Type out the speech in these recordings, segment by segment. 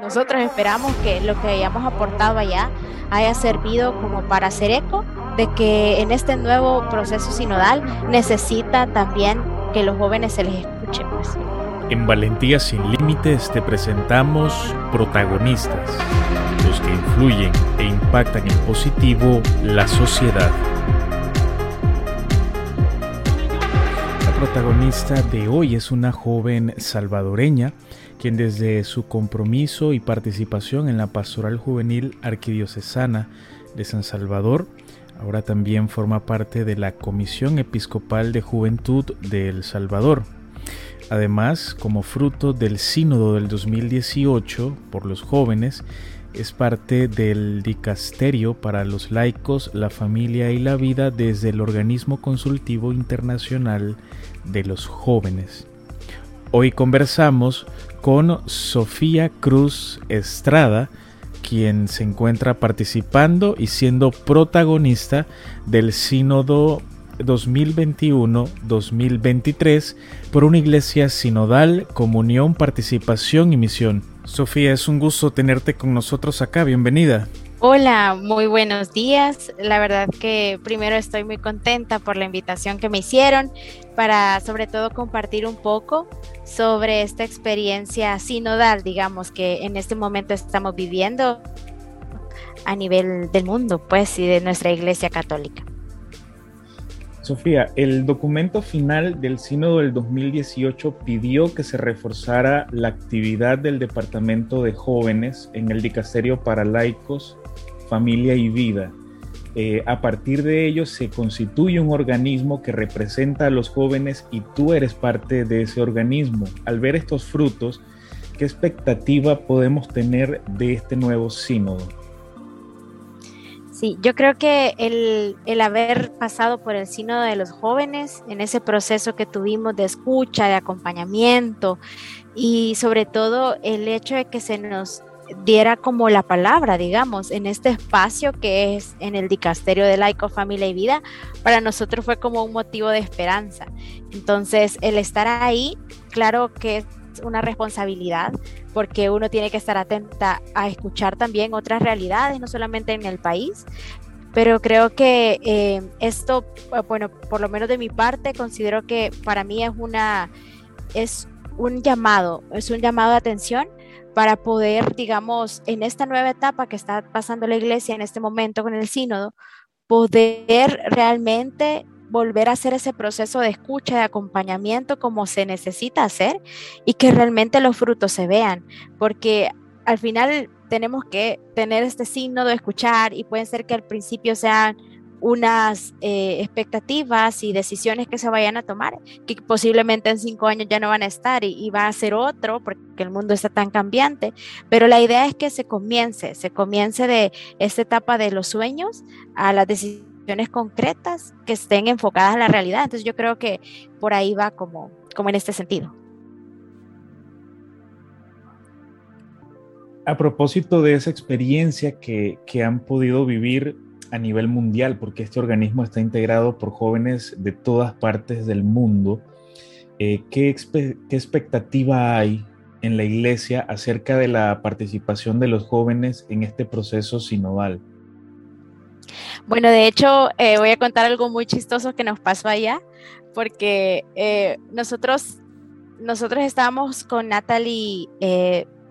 nosotros esperamos que lo que hayamos aportado allá haya servido como para hacer eco de que en este nuevo proceso sinodal necesita también que los jóvenes se les escuche. Pues. En Valentía sin Límites te presentamos protagonistas, los que influyen e impactan en positivo la sociedad. La protagonista de hoy es una joven salvadoreña quien desde su compromiso y participación en la Pastoral Juvenil Arquidiocesana de San Salvador, ahora también forma parte de la Comisión Episcopal de Juventud de El Salvador. Además, como fruto del sínodo del 2018 por los jóvenes, es parte del dicasterio para los laicos, la familia y la vida desde el organismo consultivo internacional de los jóvenes. Hoy conversamos con Sofía Cruz Estrada, quien se encuentra participando y siendo protagonista del Sínodo 2021-2023 por una iglesia sinodal, comunión, participación y misión. Sofía, es un gusto tenerte con nosotros acá, bienvenida. Hola, muy buenos días. La verdad que primero estoy muy contenta por la invitación que me hicieron para sobre todo compartir un poco sobre esta experiencia sinodal, digamos, que en este momento estamos viviendo a nivel del mundo, pues, y de nuestra Iglesia Católica. Sofía, el documento final del Sínodo del 2018 pidió que se reforzara la actividad del Departamento de Jóvenes en el Dicasterio para Laicos familia y vida. Eh, a partir de ello se constituye un organismo que representa a los jóvenes y tú eres parte de ese organismo. Al ver estos frutos, ¿qué expectativa podemos tener de este nuevo sínodo? Sí, yo creo que el, el, haber pasado por el sínodo de los jóvenes, en ese proceso que tuvimos de escucha, de acompañamiento y sobre todo el hecho de que se nos diera como la palabra, digamos, en este espacio que es en el dicasterio de laico, familia y vida, para nosotros fue como un motivo de esperanza. Entonces, el estar ahí, claro que es una responsabilidad, porque uno tiene que estar atenta a escuchar también otras realidades, no solamente en el país, pero creo que eh, esto, bueno, por lo menos de mi parte, considero que para mí es una, es un llamado, es un llamado de atención para poder, digamos, en esta nueva etapa que está pasando la iglesia en este momento con el sínodo, poder realmente volver a hacer ese proceso de escucha, de acompañamiento como se necesita hacer y que realmente los frutos se vean, porque al final tenemos que tener este signo de escuchar y puede ser que al principio sean unas eh, expectativas y decisiones que se vayan a tomar, que posiblemente en cinco años ya no van a estar y, va a ser otro porque el mundo está tan cambiante. Pero la idea es que se comience, se comience de esta etapa de los sueños a las decisiones concretas que estén enfocadas a la realidad. Entonces yo creo que por ahí va como, como en este sentido. A propósito de esa experiencia que, que han podido vivir a nivel mundial, porque este organismo está integrado por jóvenes de todas partes del mundo. Eh, ¿qué, ¿Qué expectativa hay en la iglesia acerca de la participación de los jóvenes en este proceso sinodal? Bueno, de hecho, eh, voy a contar algo muy chistoso que nos pasó allá, porque eh, nosotros, nosotros estábamos con Natalie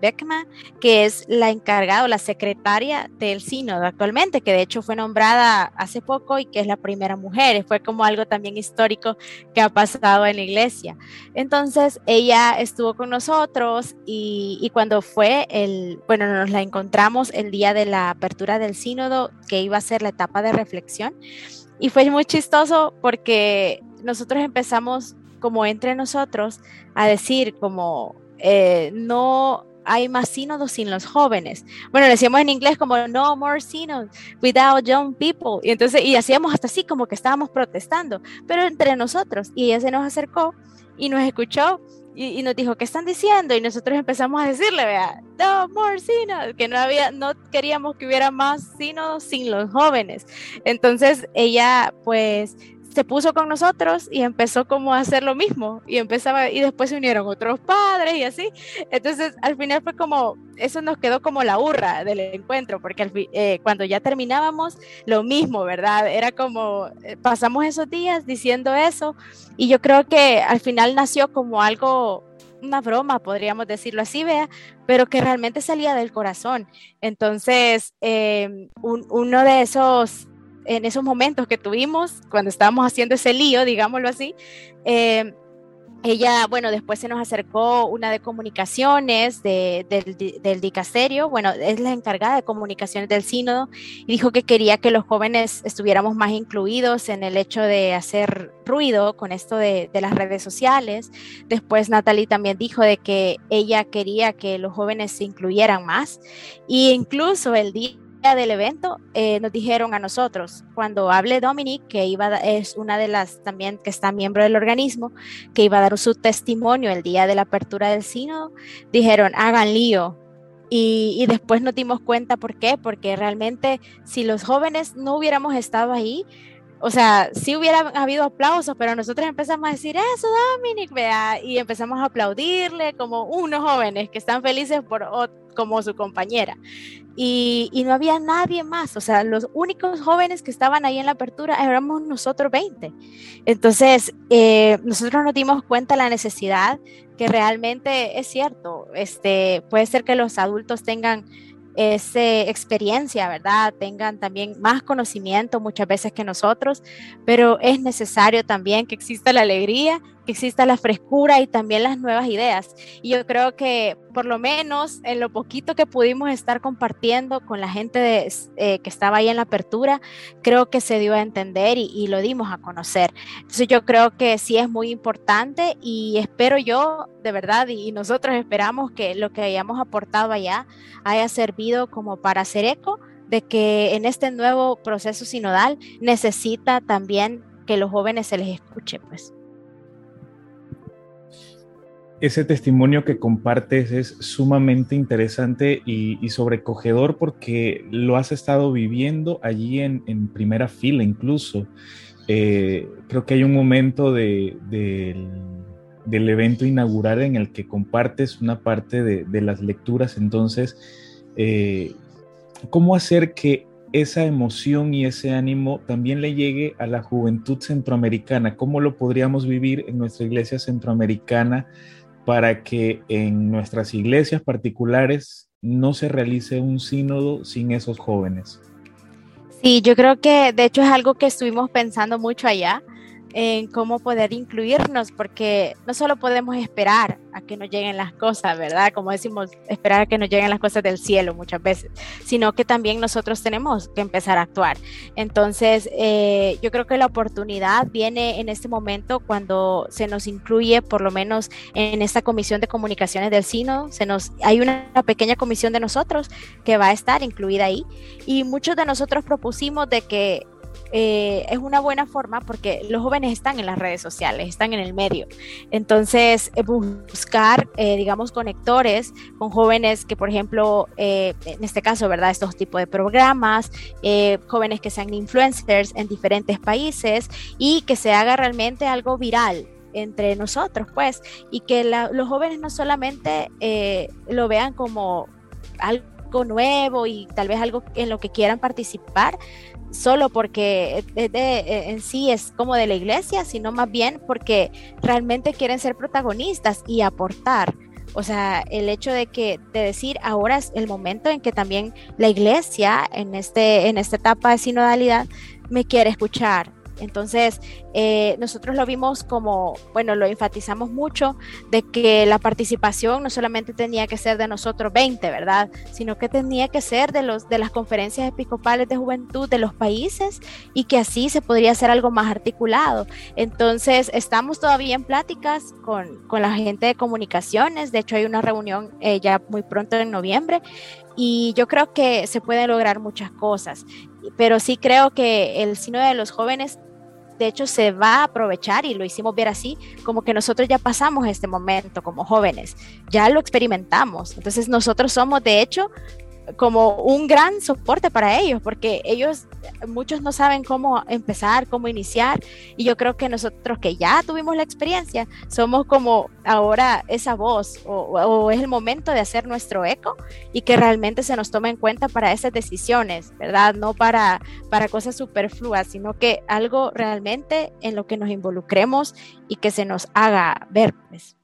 Beckman, que es la encargada o la secretaria del sínodo actualmente, que de hecho fue nombrada hace poco y que es la primera mujer. Fue como algo también histórico que ha pasado en la iglesia. Entonces ella estuvo con nosotros y, cuando fue el, bueno, nos la encontramos el día de la apertura del sínodo, que iba a ser la etapa de reflexión. Y fue muy chistoso porque nosotros empezamos como entre nosotros a decir como eh, no hay más sínodos sin los jóvenes. Bueno, decíamos en inglés como no more synods without young people. Y entonces, y hacíamos hasta así como que estábamos protestando, pero entre nosotros. Y ella se nos acercó y nos escuchó y, nos dijo, ¿qué están diciendo? Y nosotros empezamos a decirle, vea, no more synods, que no había, no queríamos que hubiera más sínodos sin los jóvenes. Entonces ella pues se puso con nosotros y empezó como a hacer lo mismo y empezaba y después se unieron otros padres y así. Entonces al final fue como, eso nos quedó como la hurra del encuentro, porque eh, cuando ya terminábamos, lo mismo, ¿verdad? Era como, eh, pasamos esos días diciendo eso y yo creo que al final nació como algo una broma, podríamos decirlo así, vea, pero que realmente salía del corazón. Entonces, em, uno de esos en esos momentos que tuvimos, cuando estábamos haciendo ese lío, digámoslo así, eh, ella, bueno, después se nos acercó una de comunicaciones del, del dicasterio, bueno, es la encargada de comunicaciones del sínodo, y dijo que quería que los jóvenes estuviéramos más incluidos en el hecho de hacer ruido con esto de, de las redes sociales. Después Natalie también dijo de que ella quería que los jóvenes se incluyeran más, e incluso el día del evento eh, nos dijeron a nosotros, cuando hable Dominic, que iba es una de las también que está miembro del organismo, que iba a dar su testimonio el día de la apertura del sínodo, dijeron, hagan lío. Y, y después nos dimos cuenta por qué, porque realmente si los jóvenes no hubiéramos estado ahí, o sea, sí hubiera habido aplausos, pero nosotros empezamos a decir eso, Dominic, vea, y empezamos a aplaudirle como unos jóvenes que están felices por como su compañera. Y, y, no había nadie más, o sea, los únicos jóvenes que estaban ahí en la apertura éramos nosotros 20. Entonces, eh, nosotros nos dimos cuenta de la necesidad que realmente es cierto, este, puede ser que los adultos tengan esa experiencia, ¿verdad? Tengan también más conocimiento muchas veces que nosotros, pero es necesario también que exista la alegría que exista la frescura y también las nuevas ideas. Y yo creo que por lo menos en lo poquito que pudimos estar compartiendo con la gente eh, que estaba ahí en la apertura, creo que se dio a entender y, lo dimos a conocer. Entonces yo creo que sí es muy importante y espero yo de verdad y, y nosotros esperamos que lo que hayamos aportado allá haya servido como para hacer eco de que en este nuevo proceso sinodal necesita también que los jóvenes se les escuche, pues ese testimonio que compartes es sumamente interesante y, sobrecogedor porque lo has estado viviendo allí en, primera fila incluso. Eh, creo que hay un momento del evento inaugural en el que compartes una parte de, las lecturas, entonces, eh, ¿cómo hacer que esa emoción y ese ánimo también le llegue a la juventud centroamericana? ¿Cómo lo podríamos vivir en nuestra iglesia centroamericana? Para que en nuestras iglesias particulares no se realice un sínodo sin esos jóvenes. Sí, yo creo que de hecho es algo que estuvimos pensando mucho allá en cómo poder incluirnos, porque no solo podemos esperar a que nos lleguen las cosas, ¿verdad? Como decimos, esperar a que nos lleguen las cosas del cielo muchas veces, sino que también nosotros tenemos que empezar a actuar. Entonces, eh, yo creo que la oportunidad viene en este momento cuando se nos incluye, por lo menos en esta comisión de comunicaciones del Sino, se nos, hay una pequeña comisión de nosotros que va a estar incluida ahí, y muchos de nosotros propusimos de que eh, es una buena forma porque los jóvenes están en las redes sociales, están en el medio. Entonces, eh, buscar, eh, digamos, conectores con jóvenes que, por ejemplo, en este caso, ¿verdad? Estos tipos de programas, jóvenes que sean influencers en diferentes países y que se haga realmente algo viral entre nosotros, pues, y que los jóvenes no solamente lo vean como algo nuevo y tal vez algo en lo que quieran participar, solo porque eh, en sí es como de la iglesia, sino más bien porque realmente quieren ser protagonistas y aportar. O sea, el hecho de que de decir ahora es el momento en que también la iglesia en este en esta etapa de sinodalidad me quiere escuchar, entonces, eh, nosotros lo vimos como, bueno, lo enfatizamos mucho, de que la participación no solamente tenía que ser de nosotros 20, ¿verdad? Sino que tenía que ser de, los, de las conferencias episcopales de juventud de los países y que así se podría hacer algo más articulado. Entonces, estamos todavía en pláticas con, con la gente de comunicaciones, de hecho hay una reunión eh, ya muy pronto en noviembre y yo creo que se pueden lograr muchas cosas, pero sí creo que el sino de los jóvenes de hecho se va a aprovechar y lo hicimos ver así, como que nosotros ya pasamos este momento como jóvenes, ya lo experimentamos. Entonces nosotros somos de hecho como un gran soporte para ellos, porque ellos, muchos no saben cómo empezar, cómo iniciar, y yo creo que nosotros que ya tuvimos la experiencia, somos como ahora esa voz, o, es el momento de hacer nuestro eco y que realmente se nos tome en cuenta para esas decisiones, ¿verdad? No para, para cosas superfluas, sino que algo realmente en lo que nos involucremos y que se nos haga ver, pues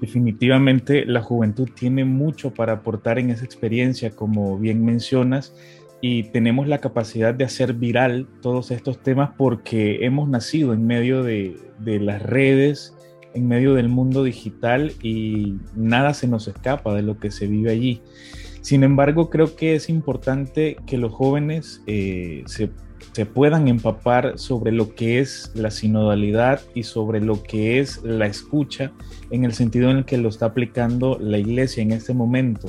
definitivamente la juventud tiene mucho para aportar en esa experiencia, como bien mencionas, y tenemos la capacidad de hacer viral todos estos temas porque hemos nacido en medio de, las redes, en medio del mundo digital y nada se nos escapa de lo que se vive allí. Sin embargo, creo que es importante que los jóvenes eh, se se puedan empapar sobre lo que es la sinodalidad y sobre lo que es la escucha en el sentido en el que lo está aplicando la iglesia en este momento.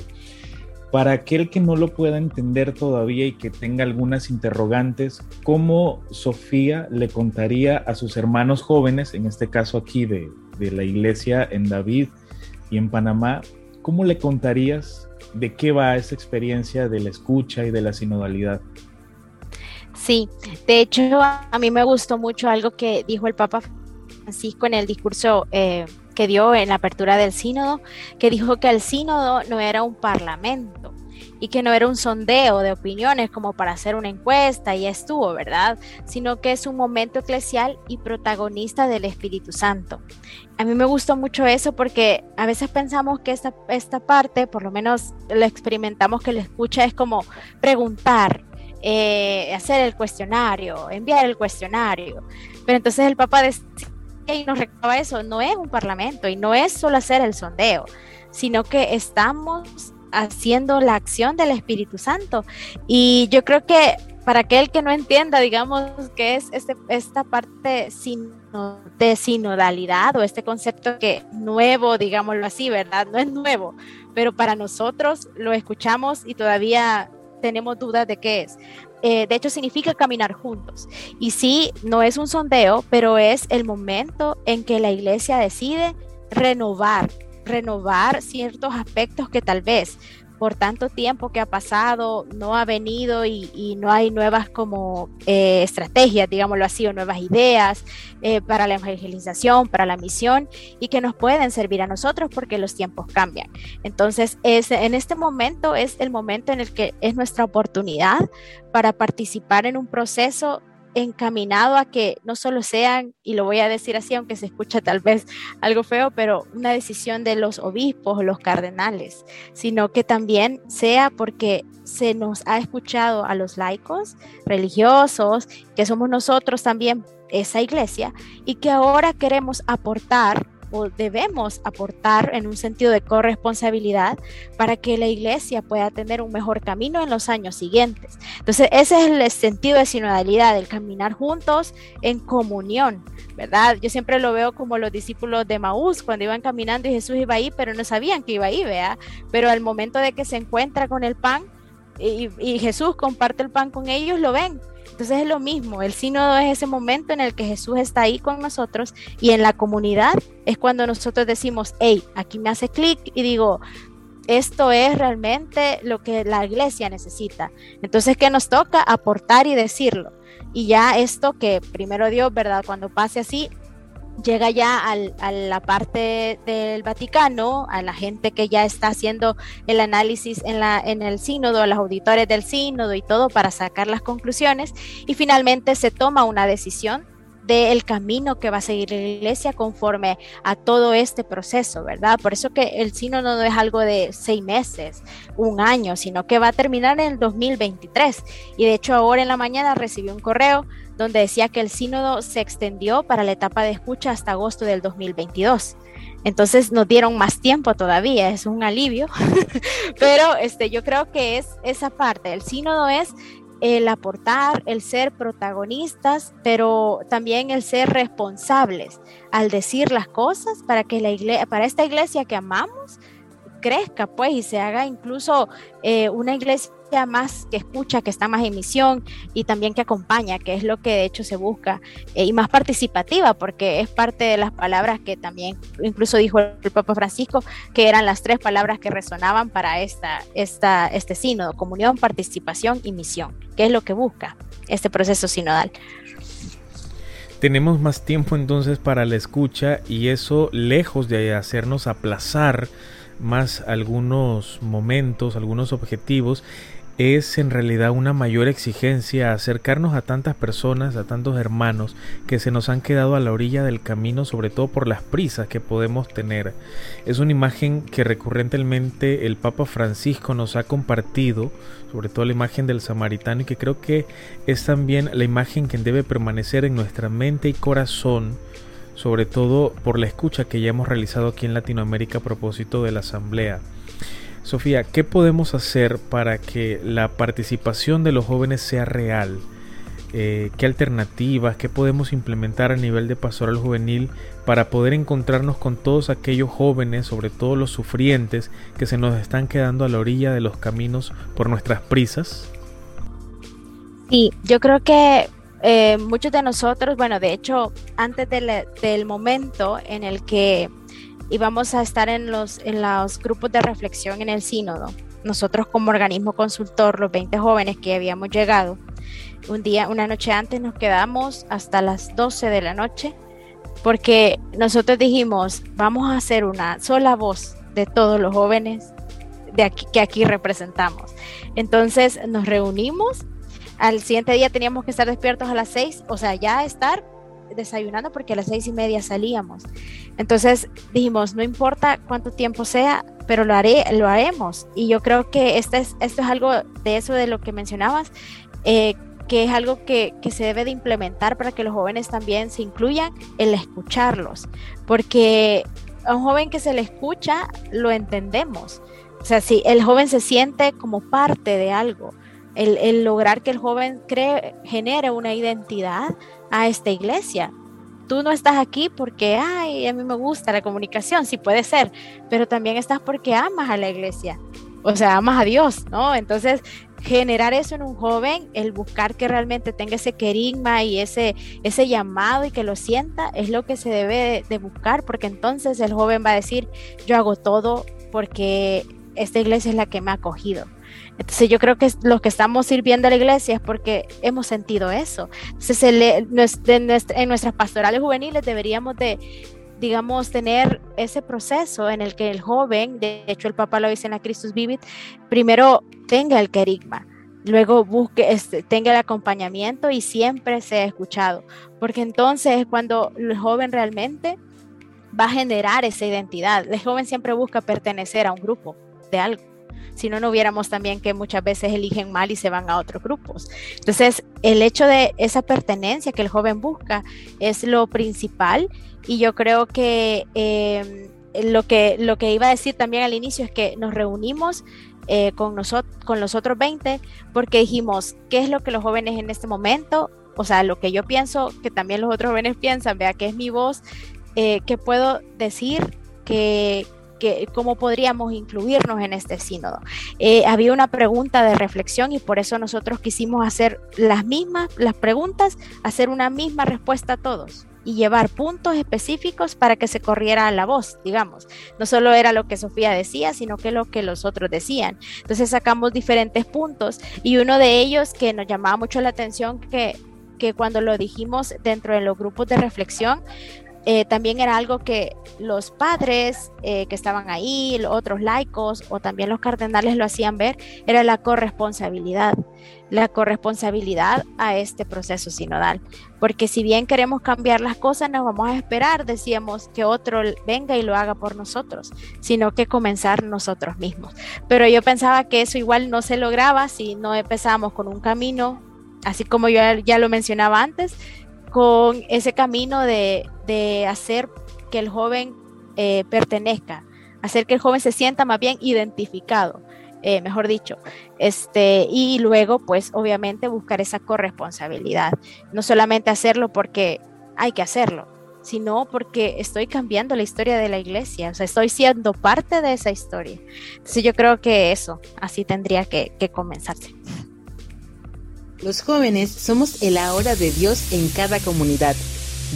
Para aquel que no lo pueda entender todavía y que tenga algunas interrogantes, ¿cómo Sofía le contaría a sus hermanos jóvenes, en este caso aquí de, de la iglesia en David y en Panamá, cómo le contarías de qué va esa experiencia de la escucha y de la sinodalidad? Sí, de hecho a mí me gustó mucho algo que dijo el Papa Francisco en el discurso eh, que dio en la apertura del sínodo, que dijo que el sínodo no era un parlamento y que no era un sondeo de opiniones como para hacer una encuesta y estuvo, ¿verdad? Sino que es un momento eclesial y protagonista del Espíritu Santo. A mí me gustó mucho eso porque a veces pensamos que esta, esta parte, por lo menos lo experimentamos que la escucha es como preguntar, eh, hacer el cuestionario, enviar el cuestionario. Pero entonces el Papa decía y nos recordaba eso, no es un parlamento y no es solo hacer el sondeo, sino que estamos haciendo la acción del Espíritu Santo. Y yo creo que para aquel que no entienda, digamos, que es este, esta parte de sinodalidad o este concepto que nuevo, digámoslo así, ¿verdad? No es nuevo, pero para nosotros lo escuchamos y todavía tenemos dudas de qué es. Eh, de hecho, significa caminar juntos. Y sí, no es un sondeo, pero es el momento en que la iglesia decide renovar, renovar ciertos aspectos que tal vez por tanto tiempo que ha pasado, no ha venido y, no hay nuevas como eh, estrategias, digámoslo así, o nuevas ideas eh, para la evangelización, para la misión y que nos pueden servir a nosotros porque los tiempos cambian. Entonces, es, en este momento es el momento en el que es nuestra oportunidad para participar en un proceso encaminado a que no solo sean, y lo voy a decir así, aunque se escucha tal vez algo feo, pero una decisión de los obispos o los cardenales, sino que también sea porque se nos ha escuchado a los laicos religiosos, que somos nosotros también esa iglesia, y que ahora queremos aportar debemos aportar en un sentido de corresponsabilidad para que la iglesia pueda tener un mejor camino en los años siguientes. Entonces, ese es el sentido de sinodalidad, el caminar juntos en comunión, ¿verdad? Yo siempre lo veo como los discípulos de Maús, cuando iban caminando y Jesús iba ahí, pero no sabían que iba ahí, ¿verdad? Pero al momento de que se encuentra con el pan, y, Jesús comparte el pan con ellos, lo ven entonces es lo mismo, el sínodo es ese momento en el que Jesús está ahí con nosotros y en la comunidad es cuando nosotros decimos, hey, aquí me hace clic y digo, esto es realmente lo que la iglesia necesita. Entonces, ¿qué nos toca? Aportar y decirlo. Y ya esto que primero Dios, ¿verdad? Cuando pase así, llega ya a la parte del Vaticano, a la gente que ya está haciendo el análisis en, la, en el sínodo, a los auditores del sínodo y todo para sacar las conclusiones y finalmente se toma una decisión del camino que va a seguir la iglesia conforme a todo este proceso, ¿verdad? Por eso que el sínodo no es algo de seis meses, un año, sino que va a terminar en el 2023. Y de hecho ahora en la mañana recibí un correo donde decía que el sínodo se extendió para la etapa de escucha hasta agosto del 2022. Entonces nos dieron más tiempo todavía, es un alivio, pero este, yo creo que es esa parte, el sínodo es el aportar, el ser protagonistas, pero también el ser responsables al decir las cosas para que la iglesia, para esta iglesia que amamos crezca, pues, y se haga incluso eh, una iglesia más que escucha, que está más en misión y también que acompaña, que es lo que de hecho se busca, eh, y más participativa, porque es parte de las palabras que también incluso dijo el Papa Francisco, que eran las tres palabras que resonaban para esta, esta, este sínodo, comunión, participación y misión, que es lo que busca este proceso sinodal. Tenemos más tiempo entonces para la escucha y eso lejos de hacernos aplazar más algunos momentos, algunos objetivos, es en realidad una mayor exigencia acercarnos a tantas personas, a tantos hermanos que se nos han quedado a la orilla del camino, sobre todo por las prisas que podemos tener. Es una imagen que recurrentemente el Papa Francisco nos ha compartido, sobre todo la imagen del samaritano, y que creo que es también la imagen que debe permanecer en nuestra mente y corazón, sobre todo por la escucha que ya hemos realizado aquí en Latinoamérica a propósito de la Asamblea. Sofía, ¿qué podemos hacer para que la participación de los jóvenes sea real? Eh, ¿Qué alternativas, qué podemos implementar a nivel de pastoral juvenil para poder encontrarnos con todos aquellos jóvenes, sobre todo los sufrientes, que se nos están quedando a la orilla de los caminos por nuestras prisas? Sí, yo creo que eh, muchos de nosotros, bueno, de hecho, antes del momento en el que y vamos a estar en los, en los grupos de reflexión en el sínodo. Nosotros como organismo consultor, los 20 jóvenes que habíamos llegado, un día, una noche antes nos quedamos hasta las 12 de la noche porque nosotros dijimos, vamos a hacer una sola voz de todos los jóvenes de aquí, que aquí representamos. Entonces nos reunimos, al siguiente día teníamos que estar despiertos a las 6, o sea, ya estar desayunando porque a las seis y media salíamos. Entonces dijimos, no importa cuánto tiempo sea, pero lo, haré, lo haremos. Y yo creo que este es, esto es algo de eso de lo que mencionabas, eh, que es algo que, que, se debe de implementar para que los jóvenes también se incluyan en escucharlos. Porque a un joven que se le escucha, lo entendemos. O sea, si el joven se siente como parte de algo, el, el lograr que el joven cree, genere una identidad, a esta iglesia. Tú no estás aquí porque, ay, a mí me gusta la comunicación, sí puede ser, pero también estás porque amas a la iglesia, o sea, amas a Dios, ¿no? Entonces, generar eso en un joven, el buscar que realmente tenga ese querigma y ese, ese llamado y que lo sienta, es lo que se debe de buscar, porque entonces el joven va a decir, yo hago todo porque esta iglesia es la que me ha acogido. Entonces yo creo que los que estamos sirviendo a la iglesia es porque hemos sentido eso. Entonces en nuestras pastorales juveniles deberíamos de, digamos, tener ese proceso en el que el joven, de hecho el Papa lo dice en la Christus Vivit, primero tenga el querigma, luego busque, este, tenga el acompañamiento y siempre sea escuchado, porque entonces es cuando el joven realmente va a generar esa identidad. El joven siempre busca pertenecer a un grupo de algo si no, no hubiéramos también que muchas veces eligen mal y se van a otros grupos. Entonces, el hecho de esa pertenencia que el joven busca es lo principal y yo creo que em, lo que lo que iba a decir también al inicio es que nos reunimos eh, con, con los otros 20 porque dijimos, ¿qué es lo que los jóvenes en este momento? O sea, lo que yo pienso, que también los otros jóvenes piensan, vea que es mi voz, eh, que puedo decir que, cómo podríamos incluirnos en este sínodo. Eh, había una pregunta de reflexión y por eso nosotros quisimos hacer las mismas, las preguntas, hacer una misma respuesta a todos y llevar puntos específicos para que se corriera la voz, digamos. No solo era lo que Sofía decía, sino que lo que los otros decían. Entonces sacamos diferentes puntos y uno de ellos que nos llamaba mucho la atención que que cuando lo dijimos dentro de los grupos de reflexión, eh, también era algo que los padres eh, que estaban ahí, los otros laicos o también los cardenales lo hacían ver, era la corresponsabilidad, la corresponsabilidad a este proceso sinodal. Porque si bien queremos cambiar las cosas, no vamos a esperar, decíamos, que otro venga y lo haga por nosotros, sino que comenzar nosotros mismos. Pero yo pensaba que eso igual no se lograba si no empezamos con un camino, así como yo ya lo mencionaba antes, con ese camino de, hacer que el joven eh, pertenezca, hacer que el joven se sienta más bien identificado, eh, mejor dicho, este, y luego pues obviamente buscar esa corresponsabilidad, no solamente hacerlo porque hay que hacerlo, sino porque estoy cambiando la historia de la iglesia, o sea, estoy siendo parte de esa historia. Entonces yo creo que eso, así tendría que, que comenzarse. Los jóvenes somos el ahora de Dios en cada comunidad.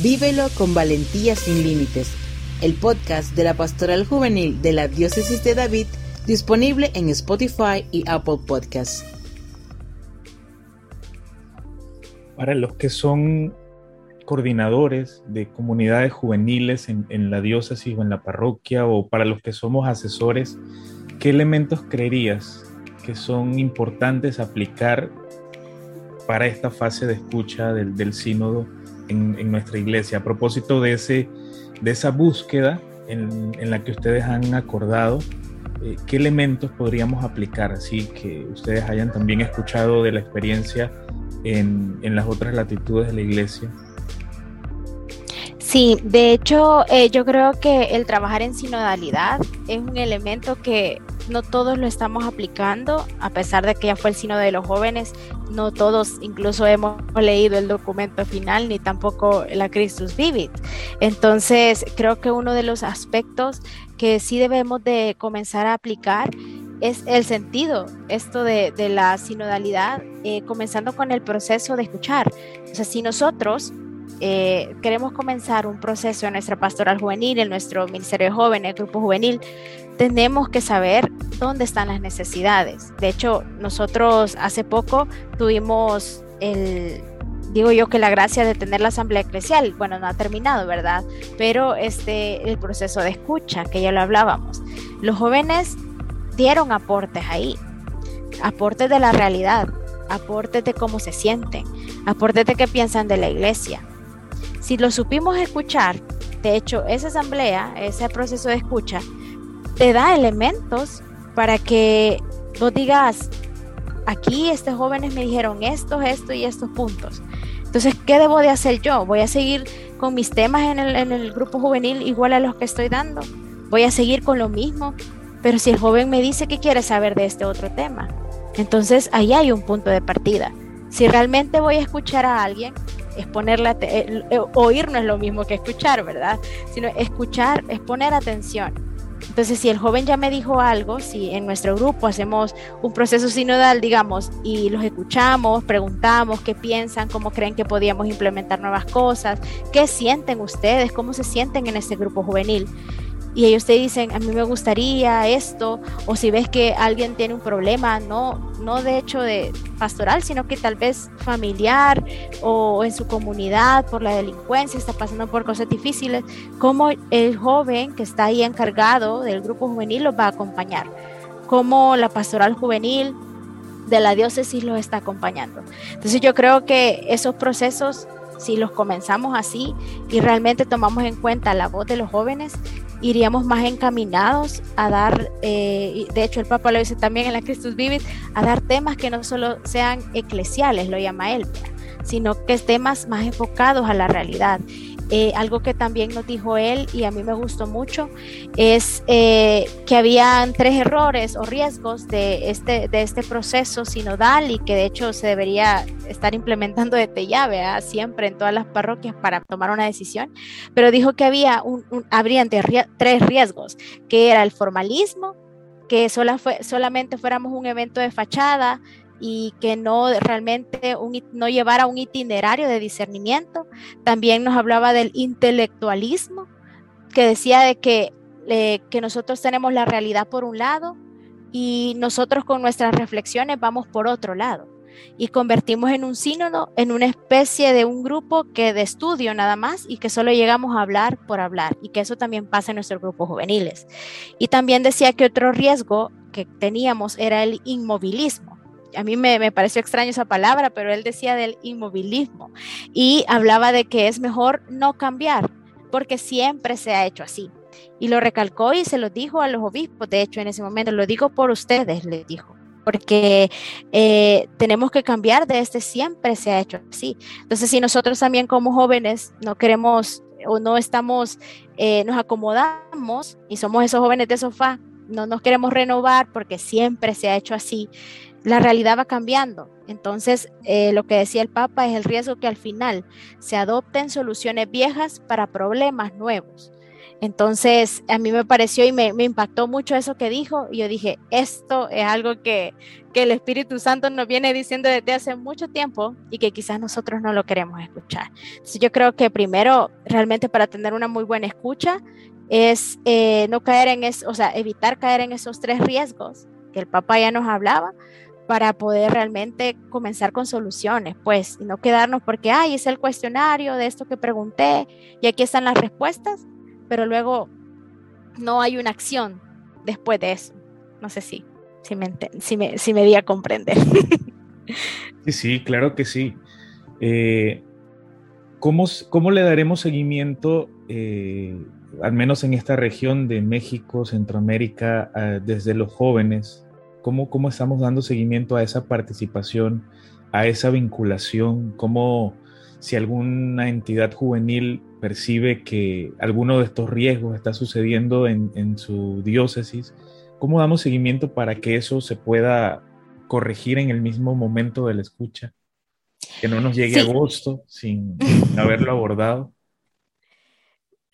Vívelo con valentía sin límites. El podcast de la Pastoral Juvenil de la Diócesis de David, disponible en Spotify y Apple Podcasts. Para los que son coordinadores de comunidades juveniles en, la diócesis o en la parroquia o para los que somos asesores, ¿qué elementos creerías que son importantes aplicar para esta fase de escucha del, sínodo en, nuestra iglesia? A propósito de, ese, de esa búsqueda en, la que ustedes han acordado, eh, ¿qué elementos podríamos aplicar así que ustedes hayan también escuchado de la experiencia en, en las otras latitudes de la iglesia? Sí, de hecho, eh, yo creo que el trabajar en sinodalidad es un elemento que no todos lo estamos aplicando, a pesar de que ya fue el sino de los jóvenes, no todos incluso hemos leído el documento final ni tampoco la Christus Vivit. Entonces, creo que uno de los aspectos que sí debemos de comenzar a aplicar es el sentido, esto de, la sinodalidad, eh, comenzando con el proceso de escuchar. O sea, si nosotros eh, queremos comenzar un proceso en nuestra pastoral juvenil, en nuestro ministerio de jóvenes, grupo juvenil, tenemos que saber dónde están las necesidades. De hecho, nosotros hace poco tuvimos el, digo yo que la gracia de tener la asamblea eclesial, bueno, no ha terminado, ¿verdad? Pero este, el proceso de escucha, que ya lo hablábamos. Los jóvenes dieron aportes ahí, aportes de la realidad, aportes de cómo se sienten, aportes de qué piensan de la iglesia, si lo supimos escuchar, de hecho, esa asamblea, ese proceso de escucha, te da elementos para que vos digas, aquí estos jóvenes me dijeron esto, esto y estos puntos. Entonces, ¿qué debo de hacer yo? ¿Voy a seguir con mis temas en el, en el grupo juvenil igual a los que estoy dando? ¿Voy a seguir con lo mismo? Pero si el joven me dice que quiere saber de este otro tema, entonces ahí hay un punto de partida. Si realmente voy a escuchar a alguien, es ponerla, oír no es lo mismo que escuchar, ¿verdad? Sino escuchar es poner atención. Entonces, si el joven ya me dijo algo, si en nuestro grupo hacemos un proceso sinodal, digamos, y los escuchamos, preguntamos qué piensan, cómo creen que podíamos implementar nuevas cosas, qué sienten ustedes, cómo se sienten en este grupo juvenil y ellos te dicen, a mí me gustaría esto, o si ves que alguien tiene un problema, no, no de hecho de pastoral, sino que tal vez familiar o en su comunidad por la delincuencia, está pasando por cosas difíciles, cómo el joven que está ahí encargado del grupo juvenil los va a acompañar, cómo la pastoral juvenil de la diócesis los está acompañando. Entonces yo creo que esos procesos si los comenzamos así y realmente tomamos en cuenta la voz de los jóvenes, iríamos más encaminados a dar, eh, de hecho el Papa lo dice también en la Christus Vivit, a dar temas que no solo sean eclesiales, lo llama él, sino que temas más enfocados a la realidad. Eh, algo que también nos dijo él y a mí me gustó mucho es eh, que habían tres errores o riesgos de este, de este proceso sinodal y que de hecho se debería estar implementando desde ya, siempre en todas las parroquias para tomar una decisión, pero dijo que había un, tres riesgos, que era el formalismo, que sola fue, solamente fuéramos un evento de fachada, y que no realmente no llevara un itinerario de discernimiento. También nos hablaba del intelectualismo, que decía de que, eh, que nosotros tenemos la realidad por un lado y nosotros con nuestras reflexiones vamos por otro lado. Y convertimos en un sínodo, en una especie de un grupo que de estudio nada más y que solo llegamos a hablar por hablar y que eso también pasa en nuestros grupos juveniles. Y también decía que otro riesgo que teníamos era el inmovilismo a mí me, pareció extraño esa palabra, pero él decía del inmovilismo y hablaba de que es mejor no cambiar, porque siempre se ha hecho así. Y lo recalcó y se lo dijo a los obispos, de hecho en ese momento, lo digo por ustedes, le dijo, porque eh, tenemos que cambiar de este, siempre se ha hecho así. Entonces, si nosotros también como jóvenes no queremos o no estamos, eh, nos acomodamos y somos esos jóvenes de sofá, no nos queremos renovar porque siempre se ha hecho así, la realidad va cambiando. Entonces, eh, lo que decía el Papa es el riesgo que al final se adopten soluciones viejas para problemas nuevos. Entonces, a mí me pareció y me, impactó mucho eso que dijo. Y yo dije, esto es algo que, que, el Espíritu Santo nos viene diciendo desde hace mucho tiempo y que quizás nosotros no lo queremos escuchar. Entonces, yo creo que primero, realmente para tener una muy buena escucha, es eh, no caer en eso, o sea, evitar caer en esos tres riesgos que el Papa ya nos hablaba para poder realmente comenzar con soluciones, pues, y no quedarnos porque, ay, es el cuestionario de esto que pregunté y aquí están las respuestas, pero luego no hay una acción después de eso. No sé si, si, me, si, me, si me di a comprender. Sí, sí, claro que sí. Eh, ¿cómo, ¿cómo, le daremos seguimiento, eh, al menos en esta región de México, Centroamérica, desde los jóvenes? ¿Cómo, ¿Cómo estamos dando seguimiento a esa participación, a esa vinculación? ¿Cómo si alguna entidad juvenil percibe que alguno de estos riesgos está sucediendo en, su diócesis, ¿cómo damos seguimiento para que eso se pueda corregir en el mismo momento de la escucha? Que no nos llegue agosto sin, haberlo abordado.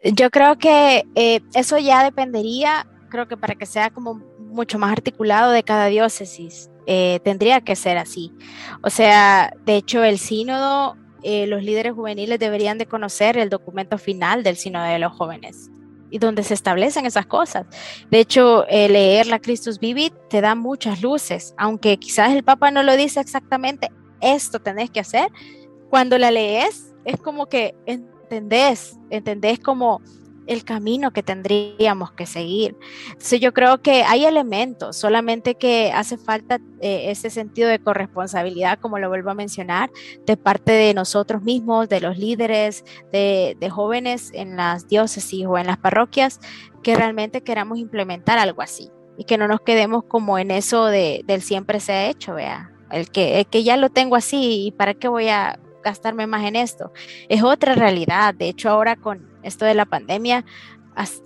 Yo creo que eh, eso ya dependería, creo que para que sea como mucho más articulado de cada diócesis, eh, tendría que ser así. O sea, de hecho, el sínodo eh, los líderes juveniles deberían de conocer el documento final del Sínodo de los Jóvenes y donde se establecen esas cosas. De hecho, eh, leer la Christus Vivit te da muchas luces, aunque quizás el Papa no lo dice exactamente, esto tenés que hacer, cuando la lees es como que entendés, entendés como el camino que tendríamos que seguir. Entonces yo creo que hay elementos, solamente que hace falta eh, ese sentido de corresponsabilidad, como lo vuelvo a mencionar, de parte de nosotros mismos, de los líderes, de, jóvenes en las diócesis o en las parroquias, que realmente queramos implementar algo así y que no nos quedemos como en eso de, del siempre se ha hecho, vea, el que, el que ya lo tengo así y para qué voy a gastarme más en esto. Es otra realidad. De hecho, ahora con esto de la pandemia,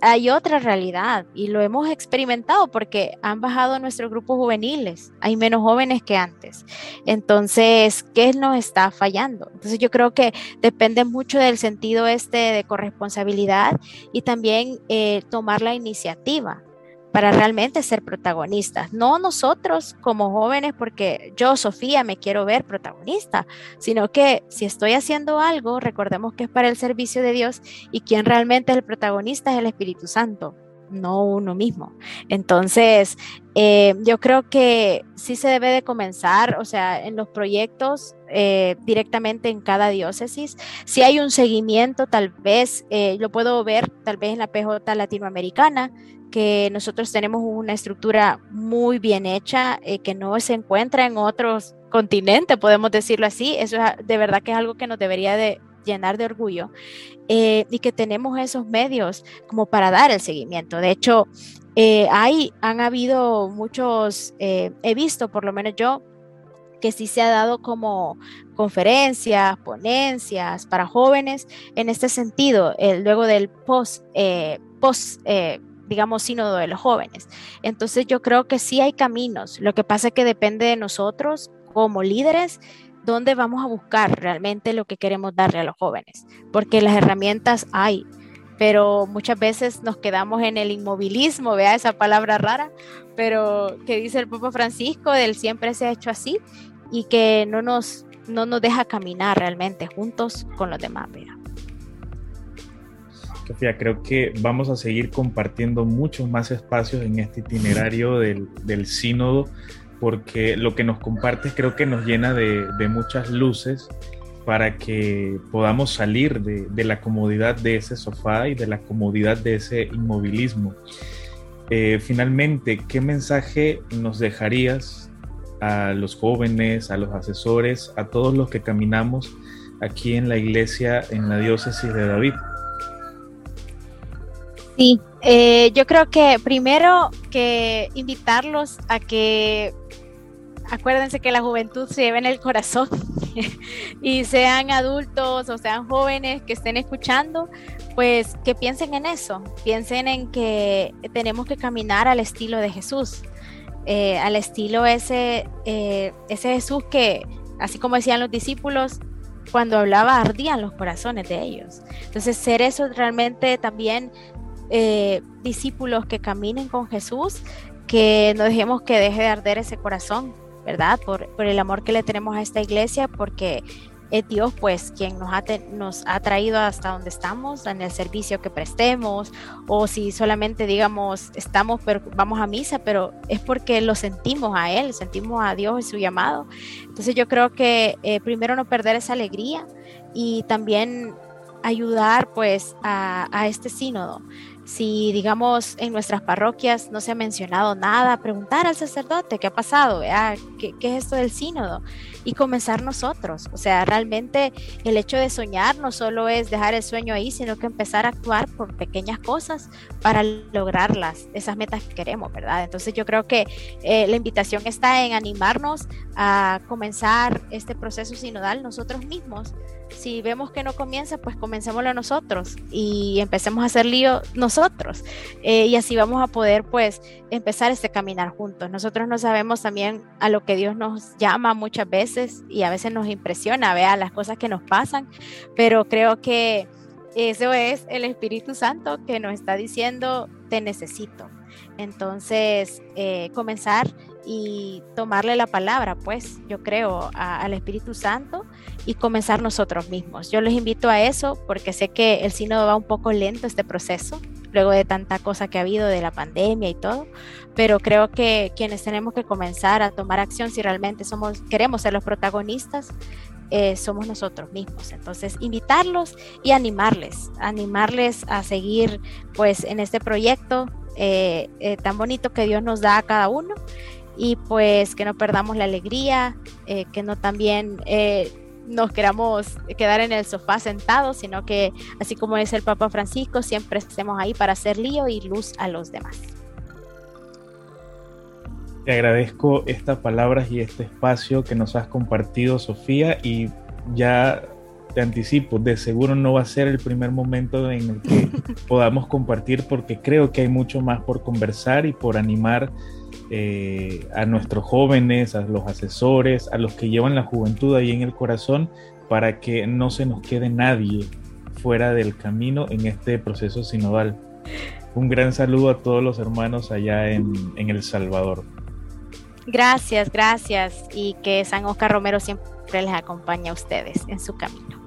hay otra realidad y lo hemos experimentado porque han bajado nuestros grupos juveniles, hay menos jóvenes que antes. Entonces, ¿qué nos está fallando? Entonces, yo creo que depende mucho del sentido este de corresponsabilidad y también eh, tomar la iniciativa para realmente ser protagonistas. No nosotros como jóvenes, porque yo, Sofía, me quiero ver protagonista, sino que si estoy haciendo algo, recordemos que es para el servicio de Dios y quien realmente es el protagonista es el Espíritu Santo no uno mismo. Entonces, eh, yo creo que sí se debe de comenzar, o sea, en los proyectos eh, directamente en cada diócesis. Si hay un seguimiento, tal vez eh, lo puedo ver, tal vez en la PJ latinoamericana, que nosotros tenemos una estructura muy bien hecha eh, que no se encuentra en otros continentes, podemos decirlo así. Eso es, de verdad que es algo que nos debería de llenar de orgullo eh, y que tenemos esos medios como para dar el seguimiento. De hecho, eh, hay, han habido muchos, he visto por lo menos yo, que sí se ha dado como conferencias, ponencias para jóvenes en este sentido, luego del post, post digamos, sínodo de los jóvenes. Entonces yo creo que sí hay caminos. Lo que pasa es que depende de nosotros como líderes dónde vamos a buscar realmente lo que queremos darle a los jóvenes, porque las herramientas hay, pero muchas veces nos quedamos en el inmovilismo, vea esa palabra rara, pero que dice el Papa Francisco, del siempre se ha hecho así y que no nos, no nos deja caminar realmente juntos con los demás, vea. Creo que vamos a seguir compartiendo muchos más espacios en este itinerario del, sínodo, porque lo que nos compartes creo que nos llena de, muchas luces para que podamos salir de, la comodidad de ese sofá y de la comodidad de ese inmovilismo. Eh, finalmente, ¿qué mensaje nos dejarías a los jóvenes, a los asesores, a todos los que caminamos aquí en la iglesia, en la diócesis de David? Sí, eh, yo creo que primero que invitarlos a que acuérdense que la juventud se lleva en el corazón y sean adultos o sean jóvenes que estén escuchando, pues que piensen en eso, piensen en que tenemos que caminar al estilo de Jesús. eh, al estilo ese, eh, ese Jesús que, así como decían los discípulos, cuando hablaba ardían los corazones de ellos. Entonces, ser eso realmente también eh, discípulos que caminen con Jesús, que no dejemos que deje de arder ese corazón, ¿verdad? Por, el amor que le tenemos a esta iglesia, porque es Dios pues quien nos ha, nos ha traído hasta donde estamos, en el servicio que prestemos, o si solamente digamos estamos, pero vamos a misa, pero es porque lo sentimos a Él, sentimos a Dios y su llamado. Entonces yo creo que eh, primero no perder esa alegría y también ayudar pues a, a este sínodo si, digamos, en nuestras parroquias no se ha mencionado nada, preguntar al sacerdote qué ha pasado, ¿Qué, ¿Qué, es esto del sínodo, y comenzar nosotros. O sea, realmente el hecho de soñar no solo es dejar el sueño ahí, sino que empezar a actuar por pequeñas cosas para lograrlas, esas metas que queremos, ¿verdad? Entonces yo creo que eh, la invitación está en animarnos a comenzar este proceso sinodal nosotros mismos si vemos que no comienza, pues comencémoslo nosotros y empecemos a hacer lío nosotros. Eh, y así vamos a poder pues empezar este caminar juntos. Nosotros no sabemos también a lo que Dios nos llama muchas veces y a veces nos impresiona, vea las cosas que nos pasan, pero creo que eso es el Espíritu Santo que nos está diciendo, te necesito. Entonces, eh, comenzar y tomarle la palabra, pues yo creo, al Espíritu Santo y comenzar nosotros mismos. Yo les invito a eso porque sé que el sínodo va un poco lento este proceso, luego de tanta cosa que ha habido de la pandemia y todo, pero creo que quienes tenemos que comenzar a tomar acción si realmente somos, queremos ser los protagonistas, eh, somos nosotros mismos. Entonces, invitarlos y animarles, animarles a seguir pues en este proyecto eh, eh, tan bonito que Dios nos da a cada uno y pues que no perdamos la alegría, que no también nos queramos quedar en el sofá sentados, sino que así como es el Papa Francisco, siempre estemos ahí para hacer lío y luz a los demás. Te agradezco estas palabras y este espacio que nos has compartido, Sofía, y ya te anticipo, de seguro no va a ser el primer momento en el que podamos compartir porque creo que hay mucho más por conversar y por animar eh, a nuestros jóvenes, a los asesores, a los que llevan la juventud ahí en el corazón, para que no se nos quede nadie fuera del camino en este proceso sinodal. Un gran saludo a todos los hermanos allá en, en El Salvador. Gracias, gracias y que San Oscar Romero siempre les acompañe a ustedes en su camino.